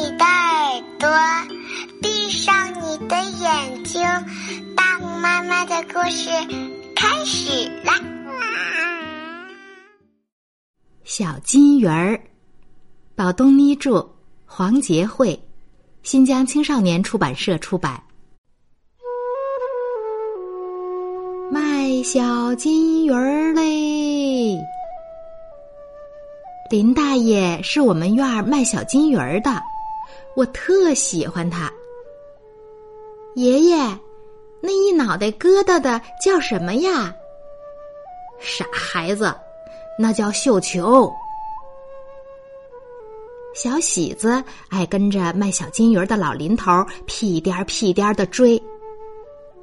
你的耳朵，闭上你的眼睛，大木妈妈的故事开始啦！小金鱼儿，宝东妮著，黄杰绘，新疆青少年出版社出版。卖小金鱼儿嘞！林大爷是我们院儿卖小金鱼儿的，我特喜欢他。爷爷，那一脑袋疙瘩的叫什么呀？傻孩子，那叫绣球。小喜子爱跟着卖小金鱼的老林头屁颠儿屁颠儿的追，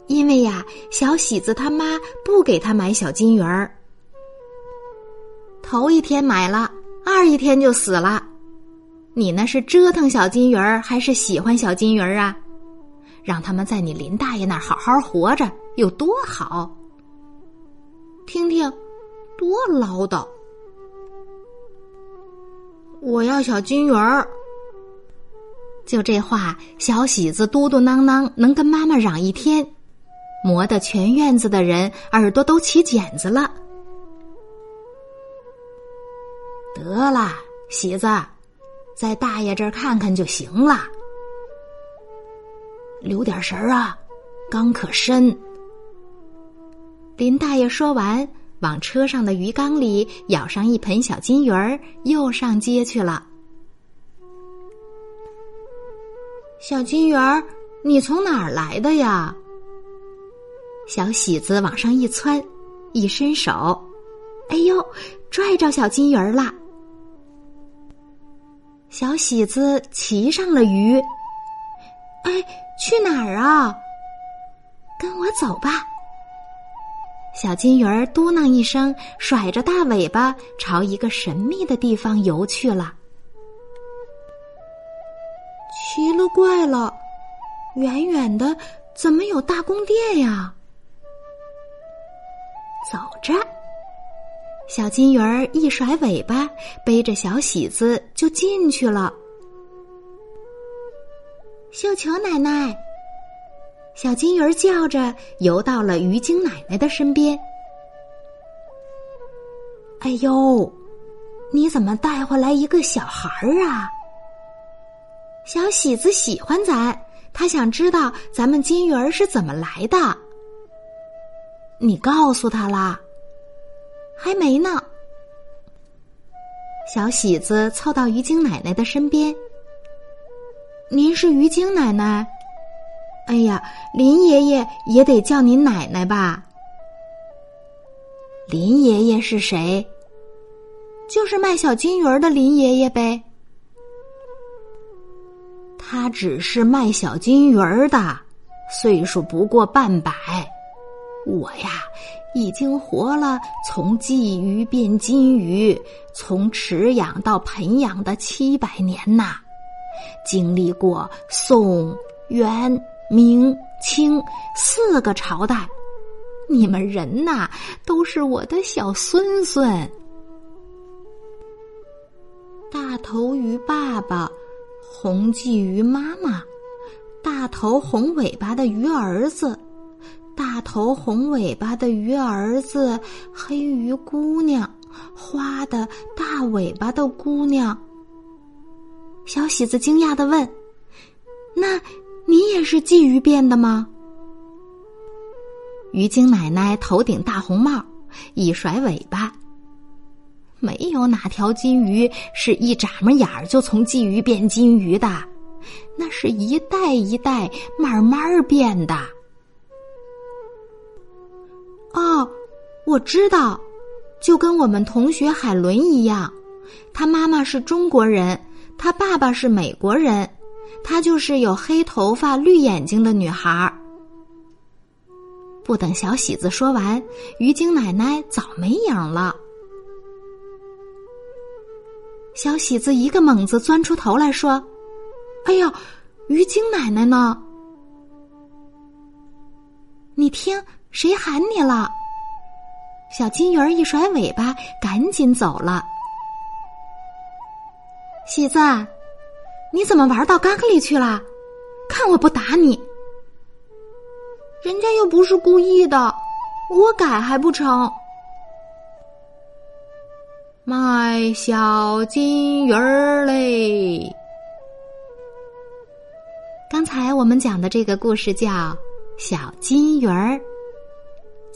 因为呀，小喜子他妈不给他买小金鱼儿。头一天买了。二一天就死了，你那是折腾小金鱼儿还是喜欢小金鱼儿啊？让他们在你林大爷那儿好好活着有多好？听听，多唠叨！我要小金鱼儿。就这话，小喜子嘟嘟囔囔能跟妈妈嚷一天，磨得全院子的人耳朵都起茧子了。得了，喜子，在大爷这儿看看就行了。留点神儿啊，缸可深。林大爷说完，往车上的鱼缸里舀上一盆小金鱼儿，又上街去了。小金鱼儿，你从哪儿来的呀？小喜子往上一窜，一伸手，哎呦，拽着小金鱼儿了。小喜子骑上了鱼，哎，去哪儿啊？跟我走吧。小金鱼儿嘟囔一声，甩着大尾巴朝一个神秘的地方游去了。奇了怪了，远远的怎么有大宫殿呀？走着。小金鱼儿一甩尾巴，背着小喜子就进去了。绣球奶奶，小金鱼儿叫着游到了鱼精奶奶的身边。哎呦，你怎么带回来一个小孩儿啊？小喜子喜欢咱，他想知道咱们金鱼儿是怎么来的。你告诉他啦。还没呢。小喜子凑到鱼精奶奶的身边。您是鱼精奶奶？哎呀，林爷爷也得叫您奶奶吧？林爷爷是谁？就是卖小金鱼儿的林爷爷呗。他只是卖小金鱼儿的，岁数不过半百。我呀。已经活了从鲫鱼变金鱼，从池养到盆养的七百年呐，经历过宋、元、明、清四个朝代，你们人呐都是我的小孙孙。大头鱼爸爸，红鲫鱼妈妈，大头红尾巴的鱼儿子。头红尾巴的鱼儿子，黑鱼姑娘，花的大尾巴的姑娘。小喜子惊讶的问：“那你也是鲫鱼变的吗？”鱼精奶奶头顶大红帽，一甩尾巴。没有哪条金鱼是一眨巴眼儿就从鲫鱼变金鱼的，那是一代一代慢慢变的。我知道，就跟我们同学海伦一样，她妈妈是中国人，她爸爸是美国人，她就是有黑头发、绿眼睛的女孩儿。不等小喜子说完，鱼精奶奶早没影了。小喜子一个猛子钻出头来说：“哎呀，鱼精奶奶呢？你听。”谁喊你了？小金鱼儿一甩尾巴，赶紧走了。喜子，你怎么玩到缸里去了？看我不打你！人家又不是故意的，我改还不成？卖小金鱼儿嘞！刚才我们讲的这个故事叫《小金鱼儿》。